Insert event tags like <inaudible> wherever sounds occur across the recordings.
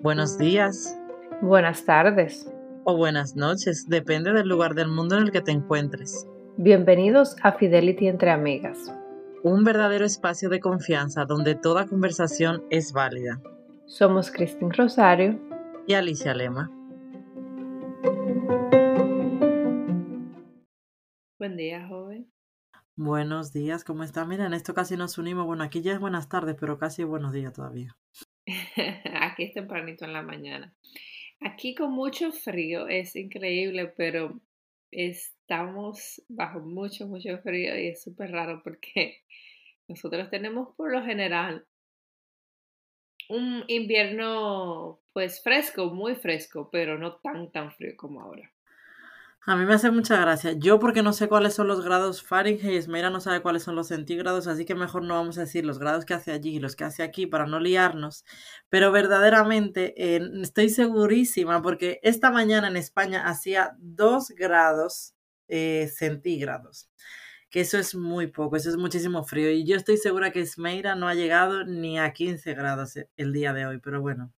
Buenos días. Buenas tardes. O buenas noches, depende del lugar del mundo en el que te encuentres. Bienvenidos a Fidelity entre Amigas. Un verdadero espacio de confianza donde toda conversación es válida. Somos Cristín Rosario y Alicia Lema. Buen día, joven. Buenos días, ¿cómo está? Mira, en esto casi nos unimos. Bueno, aquí ya es buenas tardes, pero casi buenos días todavía. <laughs> aquí es tempranito en la mañana. Aquí con mucho frío, es increíble, pero estamos bajo mucho, mucho frío y es súper raro porque <laughs> nosotros tenemos por lo general un invierno pues fresco, muy fresco, pero no tan, tan frío como ahora. A mí me hace mucha gracia. Yo porque no sé cuáles son los grados Fahrenheit, Esmeira no sabe cuáles son los centígrados, así que mejor no vamos a decir los grados que hace allí y los que hace aquí para no liarnos. Pero verdaderamente eh, estoy segurísima porque esta mañana en España hacía 2 grados eh, centígrados. Que eso es muy poco, eso es muchísimo frío. Y yo estoy segura que Esmeira no ha llegado ni a 15 grados el día de hoy, pero bueno,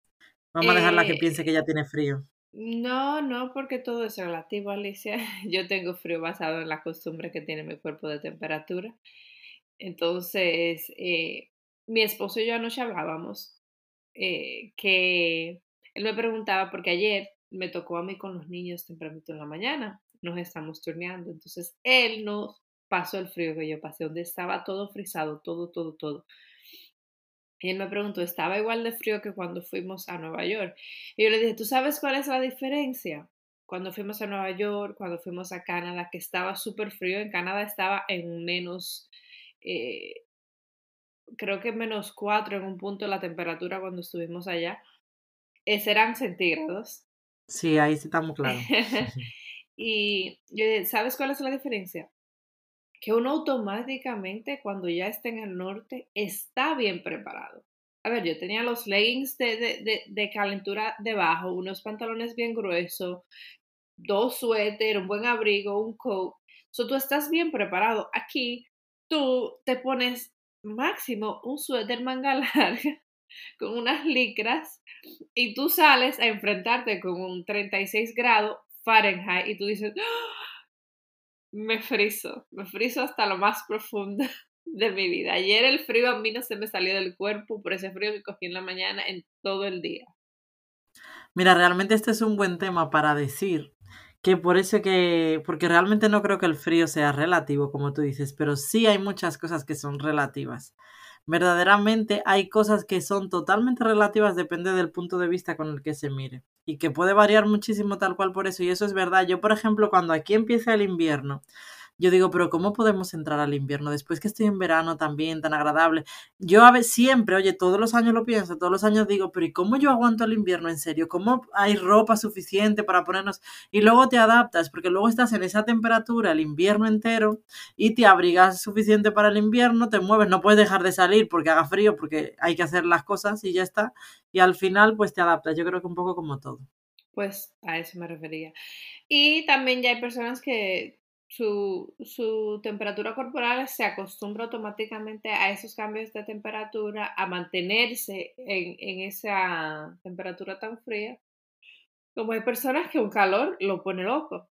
vamos a dejarla que piense que ya tiene frío. No, no, porque todo es relativo, Alicia. <laughs> Yo tengo frío basado en la costumbre que tiene mi cuerpo de temperatura. Entonces, eh, mi esposo y yo anoche hablábamos eh, que él me preguntaba, porque ayer me tocó a mí con los niños tempranito en la mañana, nos estamos turneando, entonces él no pasó el frío que yo pasé, donde estaba todo frisado, todo, todo, todo. Y él me preguntó, ¿estaba igual de frío que cuando fuimos a Nueva York? Y yo le dije, ¿tú sabes cuál es la diferencia? Cuando fuimos a Nueva York, cuando fuimos a Canadá, que estaba súper frío, en Canadá estaba en menos, eh, creo que menos cuatro en un punto la temperatura cuando estuvimos allá. Ese eran centígrados. Sí, ahí sí estamos claros. <laughs> y yo dije, ¿sabes cuál es la diferencia? Que uno automáticamente cuando ya está en el norte está bien preparado. A ver, yo tenía los leggings de, de, de, calentura debajo, unos pantalones bien gruesos, dos suéter, un buen abrigo, un coat. So, tú estás bien preparado. Aquí tú te pones máximo un suéter manga <laughs> larga con unas licras y tú sales a enfrentarte con un 36 grados Fahrenheit y tú dices, ¡Ah! Me friso, me friso hasta lo más profundo <laughs> de mi vida. Ayer el frío a mí no se me salió del cuerpo por ese frío que cogí en la mañana en todo el día. Mira, realmente este es un buen tema para decir que por eso que, porque realmente no creo que el frío sea relativo, como tú dices, pero sí hay muchas cosas que son relativas verdaderamente hay cosas que son totalmente relativas, depende del punto de vista con el que se mire. Y que puede variar muchísimo tal cual por eso. Y eso es verdad. Yo, por ejemplo, cuando aquí empieza el invierno, yo digo, pero ¿cómo podemos entrar al invierno después que estoy en verano también tan agradable? Yo siempre, oye, todos los años lo pienso, todos los años digo, pero ¿y cómo yo aguanto el invierno en serio? ¿Cómo hay ropa suficiente para ponernos? Y luego te adaptas, porque luego estás en esa temperatura el invierno entero y te abrigas suficiente para el invierno, te mueves, no puedes dejar de salir porque haga frío, porque hay que hacer las cosas y ya está. Y al final, pues te adaptas. Yo creo que un poco como todo. Pues a eso me refería. Y también ya hay personas que su, su, temperatura corporal se acostumbra automáticamente a esos cambios de temperatura, a mantenerse en, en, esa temperatura tan fría. Como hay personas que un calor lo pone loco.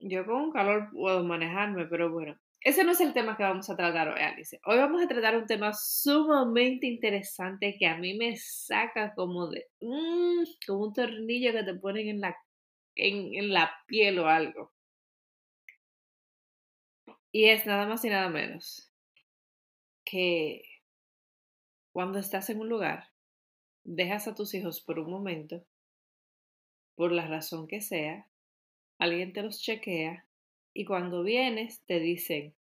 Yo con un calor puedo manejarme, pero bueno, ese no es el tema que vamos a tratar hoy, Alice. Hoy vamos a tratar un tema sumamente interesante que a mí me saca como de, mmm, como un tornillo que te ponen en la, en, en la piel o algo. Y es nada más y nada menos que cuando estás en un lugar, dejas a tus hijos por un momento, por la razón que sea, alguien te los chequea y cuando vienes te dicen,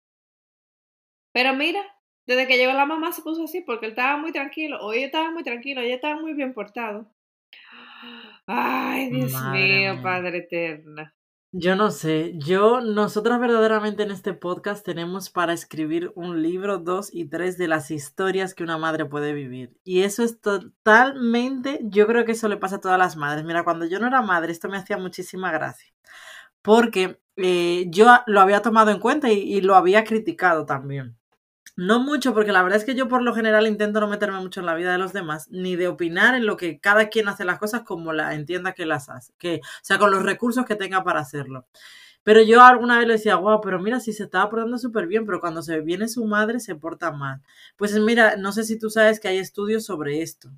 pero mira, desde que llegó la mamá se puso así porque él estaba muy tranquilo, ella estaba muy tranquilo, ella estaba muy bien portado. Ay, Dios mío, Padre eterno. Yo no sé, yo, nosotras verdaderamente en este podcast tenemos para escribir un libro, dos y tres de las historias que una madre puede vivir. Y eso es totalmente, yo creo que eso le pasa a todas las madres. Mira, cuando yo no era madre, esto me hacía muchísima gracia. Porque eh, yo lo había tomado en cuenta y lo había criticado también. No mucho, porque la verdad es que yo por lo general intento no meterme mucho en la vida de los demás, ni de opinar en lo que cada quien hace las cosas como la entienda que las hace, que, o sea, con los recursos que tenga para hacerlo. Pero yo alguna vez le decía, wow, pero mira, si se estaba portando súper bien, pero cuando se viene su madre se porta mal. Pues mira, no sé si tú sabes que hay estudios sobre esto.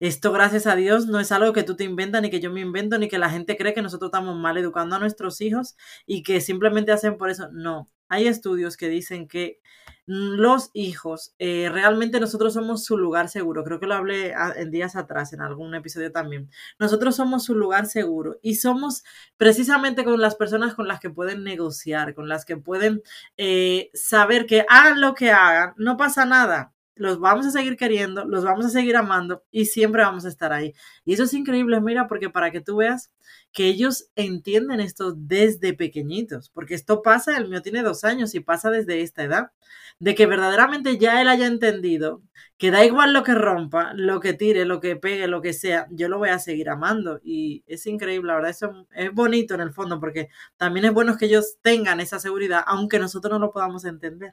Esto, gracias a Dios, no es algo que tú te inventas, ni que yo me invento, ni que la gente cree que nosotros estamos mal educando a nuestros hijos y que simplemente hacen por eso. No, hay estudios que dicen que los hijos, eh, realmente nosotros somos su lugar seguro. Creo que lo hablé en días atrás, en algún episodio también. Nosotros somos su lugar seguro y somos precisamente con las personas con las que pueden negociar, con las que pueden eh, saber que hagan lo que hagan, no pasa nada los vamos a seguir queriendo, los vamos a seguir amando y siempre vamos a estar ahí. Y eso es increíble, mira, porque para que tú veas que ellos entienden esto desde pequeñitos, porque esto pasa, el mío tiene dos años y pasa desde esta edad, de que verdaderamente ya él haya entendido que da igual lo que rompa, lo que tire, lo que pegue, lo que sea, yo lo voy a seguir amando. Y es increíble, la verdad, eso es bonito en el fondo, porque también es bueno que ellos tengan esa seguridad, aunque nosotros no lo podamos entender.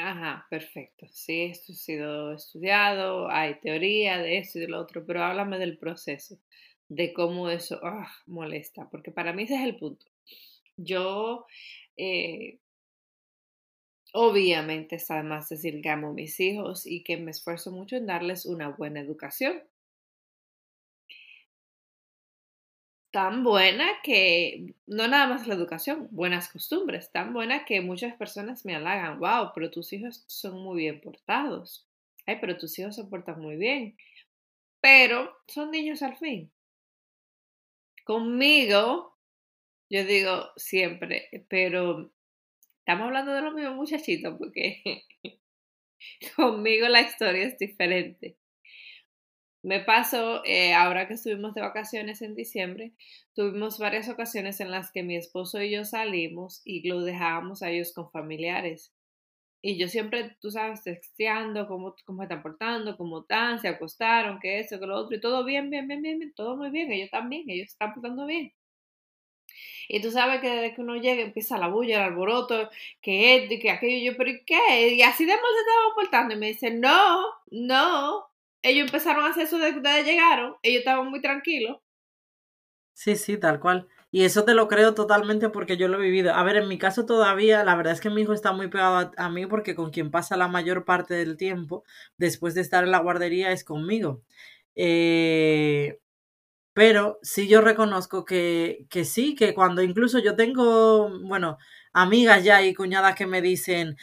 Ajá, perfecto. Sí, esto ha sido estudiado, hay teoría de esto y de lo otro, pero háblame del proceso, de cómo eso ah, molesta, porque para mí ese es el punto. Yo, eh, obviamente, además decir que amo a mis hijos y que me esfuerzo mucho en darles una buena educación. Tan buena que, no nada más la educación, buenas costumbres, tan buena que muchas personas me halagan, wow, pero tus hijos son muy bien portados, ay, pero tus hijos se portan muy bien, pero son niños al fin. Conmigo, yo digo siempre, pero estamos hablando de los mismos muchachitos porque <laughs> conmigo la historia es diferente. Me pasó, eh, ahora que estuvimos de vacaciones en diciembre, tuvimos varias ocasiones en las que mi esposo y yo salimos y lo dejábamos a ellos con familiares. Y yo siempre, tú sabes, texteando cómo, cómo están portando, cómo están, se acostaron, que eso, que lo otro, y todo bien, bien, bien, bien, todo muy bien, ellos también, ellos están portando bien. Y tú sabes que desde que uno llega empieza la bulla, el alboroto, que esto y que aquello, yo, pero ¿y qué? Y así de mal se estaban portando. Y me dice, no, no, ellos empezaron a hacer eso desde que llegaron, ellos estaban muy tranquilos. Sí, sí, tal cual. Y eso te lo creo totalmente porque yo lo he vivido. A ver, en mi caso todavía, la verdad es que mi hijo está muy pegado a, mí porque con quien pasa la mayor parte del tiempo después de estar en la guardería es conmigo. Eh, pero sí yo reconozco que, que sí, que cuando incluso yo tengo, bueno, amigas ya y cuñadas que me dicen,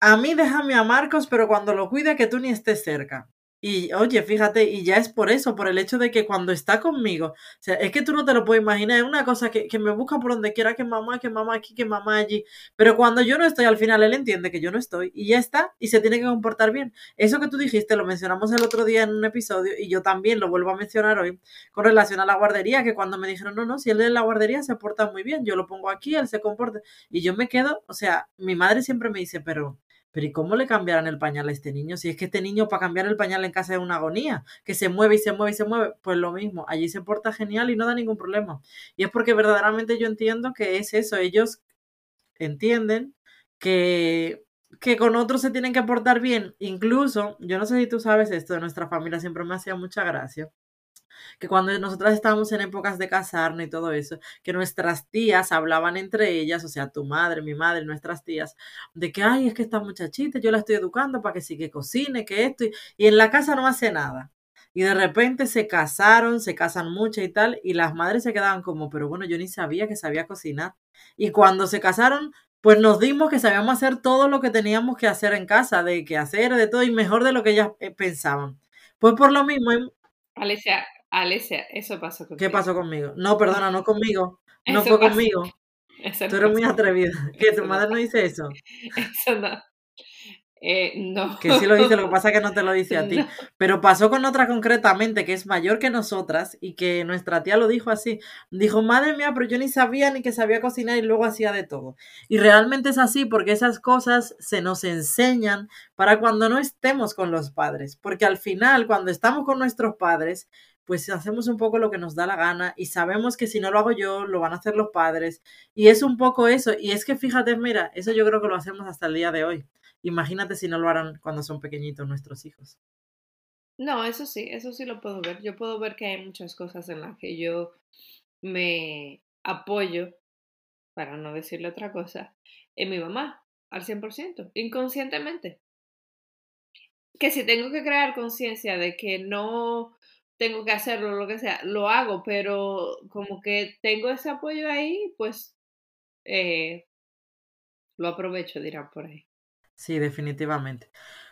a mí déjame a Marcos, pero cuando lo cuide que tú ni estés cerca. Y oye, fíjate, y ya es por eso, por el hecho de que cuando está conmigo, o sea, es que tú no te lo puedes imaginar, es una cosa que, que me busca por donde quiera, que mamá, que mamá aquí, que mamá allí, pero cuando yo no estoy, al final él entiende que yo no estoy y ya está, y se tiene que comportar bien. Eso que tú dijiste, lo mencionamos el otro día en un episodio y yo también lo vuelvo a mencionar hoy con relación a la guardería, que cuando me dijeron, no, no, si él en la guardería se porta muy bien, yo lo pongo aquí, él se comporta, y yo me quedo, o sea, mi madre siempre me dice, pero pero ¿y cómo le cambiarán el pañal a este niño? Si es que este niño para cambiar el pañal en casa es una agonía, que se mueve y se mueve y se mueve, pues lo mismo, allí se porta genial y no da ningún problema. Y es porque verdaderamente yo entiendo que es eso, ellos entienden que, que con otros se tienen que portar bien. Incluso, yo no sé si tú sabes esto de nuestra familia, siempre me hacía mucha gracia que cuando nosotras estábamos en épocas de casarnos y todo eso, que nuestras tías hablaban entre ellas, o sea, tu madre, mi madre, nuestras tías, de que, ay, es que esta muchachita, yo la estoy educando para que sí que cocine, que esto, y, en la casa no hace nada. Y de repente se casaron, se casan mucho y tal, y las madres se quedaban como, pero bueno, yo ni sabía que sabía cocinar. Y cuando se casaron, pues nos dimos que sabíamos hacer todo lo que teníamos que hacer en casa, de que hacer, de todo, y mejor de lo que ellas eh, pensaban. Pues por lo mismo. Alicia, Alesia, eso pasó conmigo. ¿Qué pasó conmigo? No, perdona, no conmigo. No fue conmigo. <laughs> Tú eres muy atrevida. <laughs> Que tu madre no dice eso. <laughs> Eso no. Eh, no. Que sí lo dice, lo que pasa es que no te lo dice a ti. Pero pasó con otra concretamente, que es mayor que nosotras, y que nuestra tía lo dijo así. Dijo, madre mía, pero yo ni sabía ni que sabía cocinar y luego hacía de todo. Y realmente es así porque esas cosas se nos enseñan para cuando no estemos con los padres. Porque al final, cuando estamos con nuestros padres, pues hacemos un poco lo que nos da la gana y sabemos que si no lo hago yo, lo van a hacer los padres. Y es un poco eso. Y es que fíjate, mira, eso yo creo que lo hacemos hasta el día de hoy. imagínate si no lo harán cuando son pequeñitos nuestros hijos. No, eso sí, eso sí lo puedo ver. Yo puedo ver que hay muchas cosas en las que yo me apoyo, para no decirle otra cosa, en mi mamá, al 100%, inconscientemente. Que si tengo que crear conciencia de que no tengo que hacerlo, lo que sea, lo hago, pero como que tengo ese apoyo ahí, pues eh, lo aprovecho, dirán por ahí. Sí, definitivamente.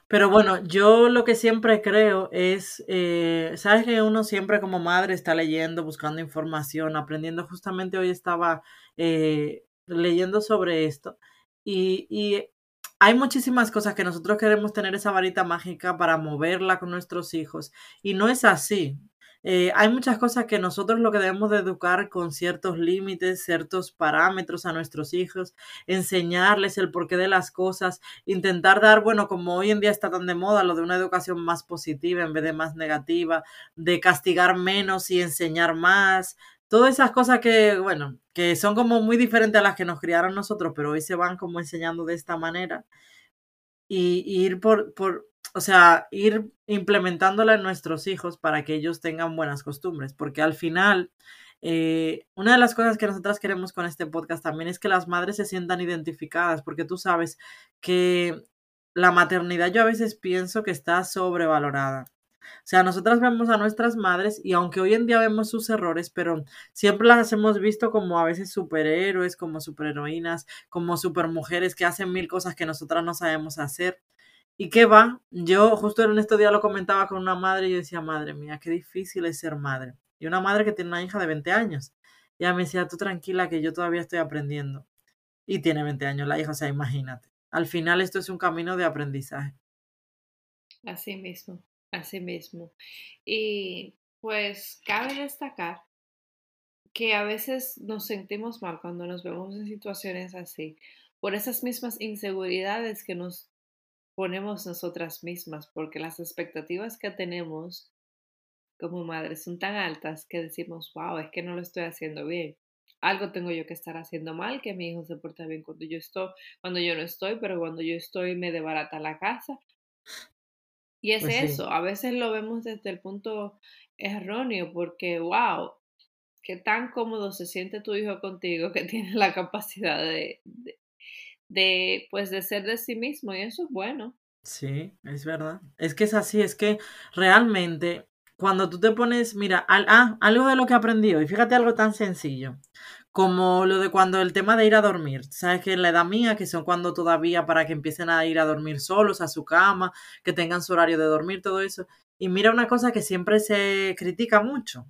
Pero bueno, yo lo que siempre creo es, eh, sabes que uno siempre como madre está leyendo, buscando información, aprendiendo. Justamente hoy estaba eh, leyendo sobre esto y, y hay muchísimas cosas que nosotros queremos tener esa varita mágica para moverla con nuestros hijos y no es así. Eh, hay muchas cosas que nosotros lo que debemos de educar con ciertos límites, ciertos parámetros a nuestros hijos, enseñarles el porqué de las cosas, intentar dar, bueno, como hoy en día está tan de moda lo de una educación más positiva en vez de más negativa, de castigar menos y enseñar más, todas esas cosas que, bueno, que son como muy diferentes a las que nos criaron nosotros, pero hoy se van como enseñando de esta manera. Y, ir por, por, o sea, ir implementándola en nuestros hijos para que ellos tengan buenas costumbres, porque al final, eh, una de las cosas que nosotras queremos con este podcast también es que las madres se sientan identificadas, porque tú sabes que la maternidad yo a veces pienso que está sobrevalorada. O sea, nosotras vemos a nuestras madres y aunque hoy en día vemos sus errores, pero siempre las hemos visto como a veces superhéroes, como superheroínas, como supermujeres que hacen mil cosas que nosotras no sabemos hacer. ¿Y qué va? Yo justo en estos días lo comentaba con una madre y yo decía, madre mía, qué difícil es ser madre. Y una madre que tiene una hija de 20 años. Y ella me decía, tú tranquila que yo todavía estoy aprendiendo. Y tiene 20 años la hija, o sea, imagínate. Al final esto es un camino de aprendizaje. Así mismo. Así mismo. Y pues cabe destacar que a veces nos sentimos mal cuando nos vemos en situaciones así, por esas mismas inseguridades que nos ponemos nosotras mismas, porque las expectativas que tenemos como madres son tan altas que decimos, wow, es que no lo estoy haciendo bien. Algo tengo yo que estar haciendo mal, que mi hijo se porta bien cuando yo estoy, cuando yo no estoy, pero cuando yo estoy me debarata la casa. Y es pues eso, a veces lo vemos desde el punto erróneo, porque, wow, qué tan cómodo se siente tu hijo contigo que <laughs> tiene la capacidad de, de, pues, de ser de sí mismo, y eso es bueno. Sí, es verdad. Es que es así, es que realmente cuando tú te pones, mira, ah, algo de lo que aprendí hoy, fíjate algo tan sencillo como lo de cuando el tema de ir a dormir, sabes que en la edad mía, que son cuando todavía para que empiecen a ir a dormir solos a su cama, que tengan su horario de dormir, todo eso. Y mira una cosa que siempre se critica mucho,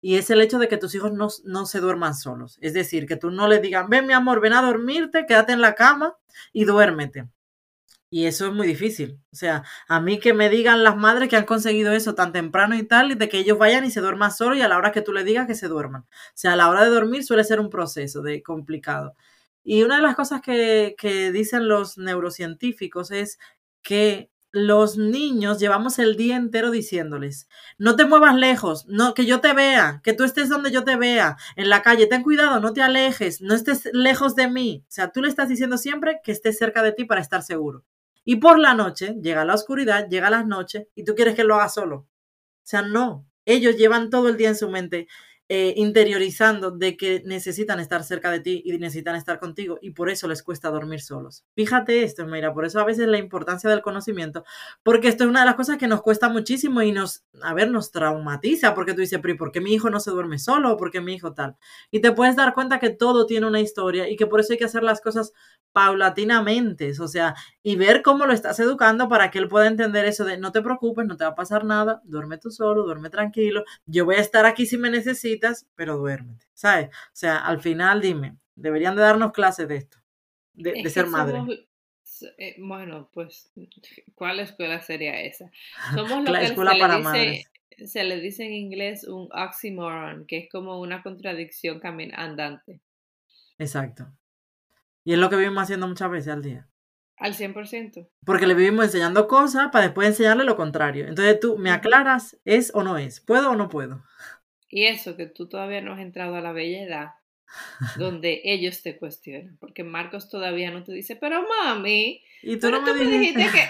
y es el hecho de que tus hijos no, no se duerman solos. Es decir, que tú no les digan, ven mi amor, ven a dormirte, quédate en la cama y duérmete. Y eso es muy difícil. O sea, a mí que me digan las madres que han conseguido eso tan temprano y tal, y de que ellos vayan y se duerman solo y a la hora que tú le digas que se duerman. O sea, a la hora de dormir suele ser un proceso de complicado. Y una de las cosas que, que dicen los neurocientíficos es que los niños llevamos el día entero diciéndoles, no te muevas lejos, no, que yo te vea, que tú estés donde yo te vea, en la calle, ten cuidado, no te alejes, no estés lejos de mí. O sea, tú le estás diciendo siempre que estés cerca de ti para estar seguro. Y por la noche, llega la oscuridad, llega las noches, y tú quieres que lo haga solo. O sea, no. Ellos llevan todo el día en su mente eh, interiorizando de que necesitan estar cerca de ti y necesitan estar contigo y por eso les cuesta dormir solos. Fíjate esto, mira, por eso a veces la importancia del conocimiento, porque esto es una de las cosas que nos cuesta muchísimo y nos, a ver, nos traumatiza, porque tú dices, pero ¿por qué mi hijo no se duerme solo? ¿Por qué mi hijo tal? Y te puedes dar cuenta que todo tiene una historia y que por eso hay que hacer las cosas paulatinamente, o sea, y ver cómo lo estás educando para que él pueda entender eso de no te preocupes, no te va a pasar nada, duerme tú solo, duerme tranquilo, yo voy a estar aquí si me necesitas pero duérmete, ¿sabes? O sea, al final dime, deberían de darnos clases de esto, de, ser madre. Eh, bueno, pues, ¿cuál escuela sería esa? <laughs> Somos lo La que escuela se, para le dice, se le dice en inglés un oxymoron, que es como una contradicción andante. Exacto. Y es lo que vivimos haciendo muchas veces al día. Al 100%. Porque le vivimos enseñando cosas para después enseñarle lo contrario. Entonces tú me aclaras, ¿es o no es? ¿Puedo o no puedo? Y eso, que tú todavía no has entrado a la bella edad donde ellos te cuestionan, porque Marcos todavía no te dice, pero mami, <laughs> y tú pero no tú me me dijiste. que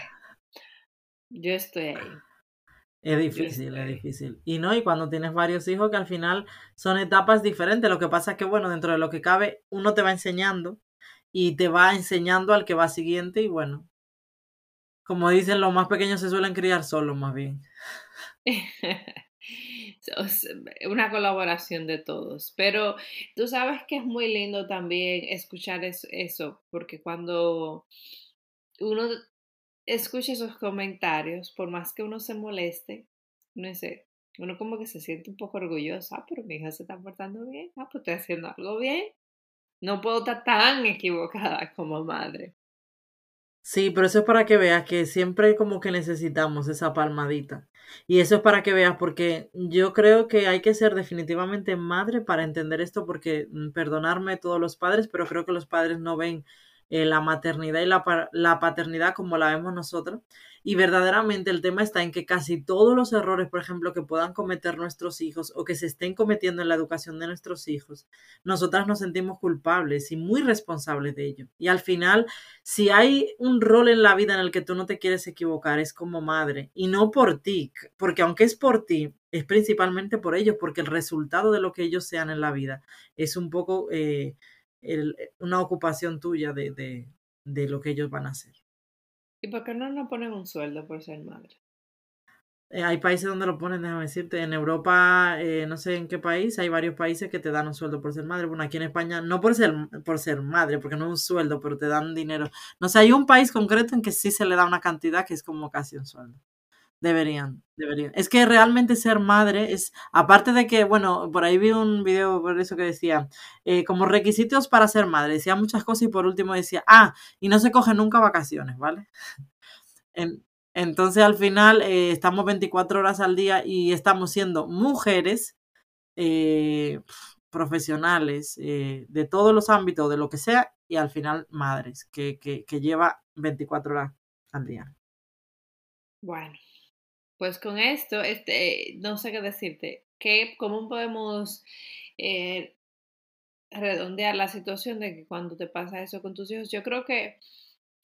<laughs> yo estoy ahí. Es difícil, es difícil. Y no, y cuando tienes varios hijos que al final son etapas diferentes. Lo que pasa es que, bueno, dentro de lo que cabe, uno te va enseñando y te va enseñando al que va siguiente y bueno, como dicen, los más pequeños se suelen criar solos más bien. <laughs> Una colaboración de todos. Pero tú sabes que es muy lindo también escuchar es- eso, porque cuando uno escucha esos comentarios, por más que uno se moleste, no sé, uno como que se siente un poco orgulloso, ah, pero mi hija se está portando bien, ah, pues estoy haciendo algo bien. No puedo estar tan equivocada como madre. Sí, pero eso es para que veas que siempre como que necesitamos esa palmadita. Y eso es para que veas, porque yo creo que hay que ser definitivamente madre para entender esto, porque mm, perdonarme todos los padres, pero creo que los padres no ven eh, la maternidad y la, la paternidad como la vemos nosotros. Y verdaderamente el tema está en que casi todos los errores, por ejemplo, que puedan cometer nuestros hijos o que se estén cometiendo en la educación de nuestros hijos, nosotras nos sentimos culpables y muy responsables de ello. Y al final si hay un rol en la vida en el que tú no te quieres equivocar, es como madre. Y no por ti, porque aunque es por ti, es principalmente por ellos, porque el resultado de lo que ellos sean en la vida es un poco eh, el- una ocupación tuya de, de, de lo que ellos van a hacer. ¿Y por qué no nos ponen un sueldo por ser madre? Eh, hay países donde lo ponen, déjame decirte, en Europa, eh, no sé en qué país, hay varios países que te dan un sueldo por ser madre. Bueno, aquí en España, no por ser, por ser madre, porque no es un sueldo, pero te dan dinero. No sé, hay un país concreto en que sí se le da una cantidad que es como casi un sueldo. Deberían, deberían. Es que realmente ser madre es, aparte de que, bueno, por ahí vi un video por eso que decía, eh, como requisitos para ser madre, decía muchas cosas y por último decía, ah, y no se coge nunca vacaciones, ¿vale? <laughs> En- entonces al final eh, estamos 24 horas al día y estamos siendo mujeres eh, profesionales de todos los ámbitos, de lo que sea, y al final madres, que, que, que lleva 24 horas al día. Bueno, pues con esto, este, no sé qué decirte. ¿Qué, ¿Cómo podemos eh, redondear la situación de que cuando te pasa eso con tus hijos? Yo creo que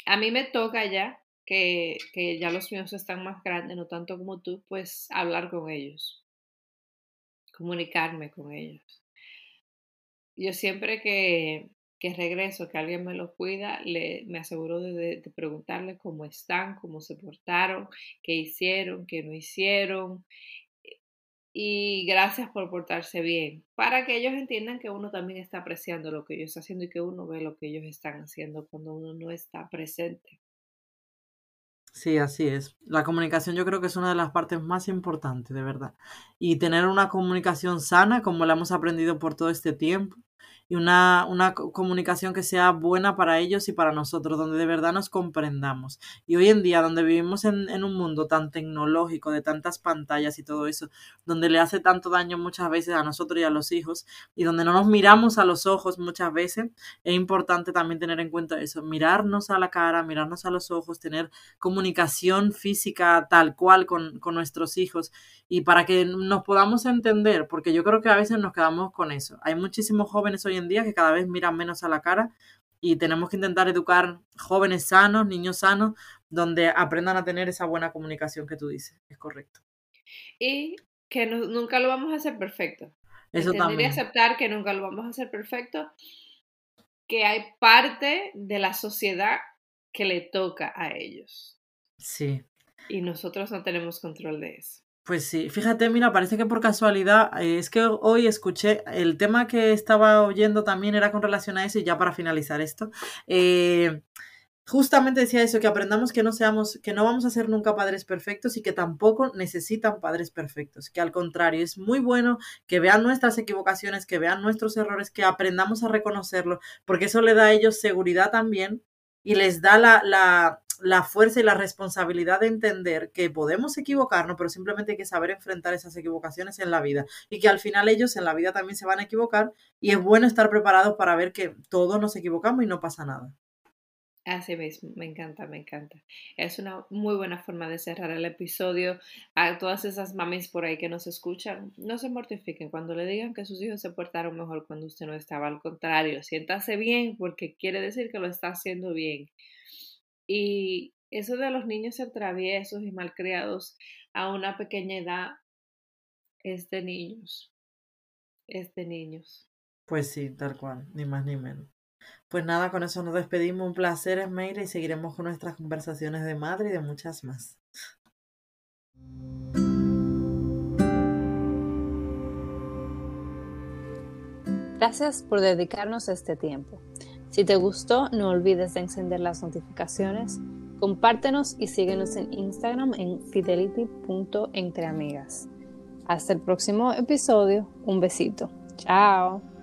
a mí me toca ya, que, que ya los míos están más grandes, no tanto como tú, pues hablar con ellos, comunicarme con ellos. Yo siempre que, que regreso, que alguien me los cuida, le, me aseguro de, de, preguntarle cómo están, cómo se portaron, qué hicieron, qué no hicieron. Y gracias por portarse bien, para que ellos entiendan que uno también está apreciando lo que ellos están haciendo y que uno ve lo que ellos están haciendo cuando uno no está presente. Sí, así es. La comunicación yo creo que es una de las partes más importantes, de verdad. Y tener una comunicación sana, como la hemos aprendido por todo este tiempo, y una, una co- comunicación que sea buena para ellos y para nosotros, donde de verdad nos comprendamos. Y hoy en día, donde vivimos en, en un mundo tan tecnológico, de tantas pantallas y todo eso, donde le hace tanto daño muchas veces a nosotros y a los hijos, y donde no nos miramos a los ojos muchas veces, es importante también tener en cuenta eso, mirarnos a la cara, mirarnos a los ojos, tener comunicación física tal cual con, con nuestros hijos y para que nos podamos entender, porque yo creo que a veces nos quedamos con eso. Hay muchísimos jóvenes hoy en día que cada vez miran menos a la cara y tenemos que intentar educar jóvenes sanos, niños sanos, donde aprendan a tener esa buena comunicación que tú dices. Es correcto. Y que no, nunca lo vamos a hacer perfecto. Eso Entender y también. aceptar que nunca lo vamos a hacer perfecto, que hay parte de la sociedad que le toca a ellos. Sí. Y nosotros no tenemos control de eso. Pues sí, fíjate, mira, parece que por casualidad, eh, es que hoy escuché, el tema que estaba oyendo también era con relación a eso, y ya para finalizar esto, eh, justamente decía eso, que aprendamos que no seamos, que no vamos a ser nunca padres perfectos y que tampoco necesitan padres perfectos, que al contrario, es muy bueno que vean nuestras equivocaciones, que vean nuestros errores, que aprendamos a reconocerlo, porque eso le da a ellos seguridad también y les da la, la, la fuerza y la responsabilidad de entender que podemos equivocarnos, pero simplemente hay que saber enfrentar esas equivocaciones en la vida y que al final ellos en la vida también se van a equivocar y es bueno estar preparados para ver que todos nos equivocamos y no pasa nada. Así mismo, me encanta, me encanta. Es una muy buena forma de cerrar el episodio. A todas esas mamis por ahí que nos escuchan, no se mortifiquen cuando le digan que sus hijos se portaron mejor cuando usted no estaba. Al contrario, siéntase bien porque quiere decir que lo está haciendo bien. Y eso de los niños ser traviesos y malcriados a una pequeña edad es de niños. Es de niños. Pues sí, tal cual, ni más ni menos. Pues nada, con eso nos despedimos. Un placer, Esmeira, y seguiremos con nuestras conversaciones de madre y de muchas más. Gracias por dedicarnos este tiempo. Si te gustó, no olvides de encender las notificaciones, compártenos y síguenos en Instagram en fidelity.entreamigas. Hasta el próximo episodio. Un besito. Chao.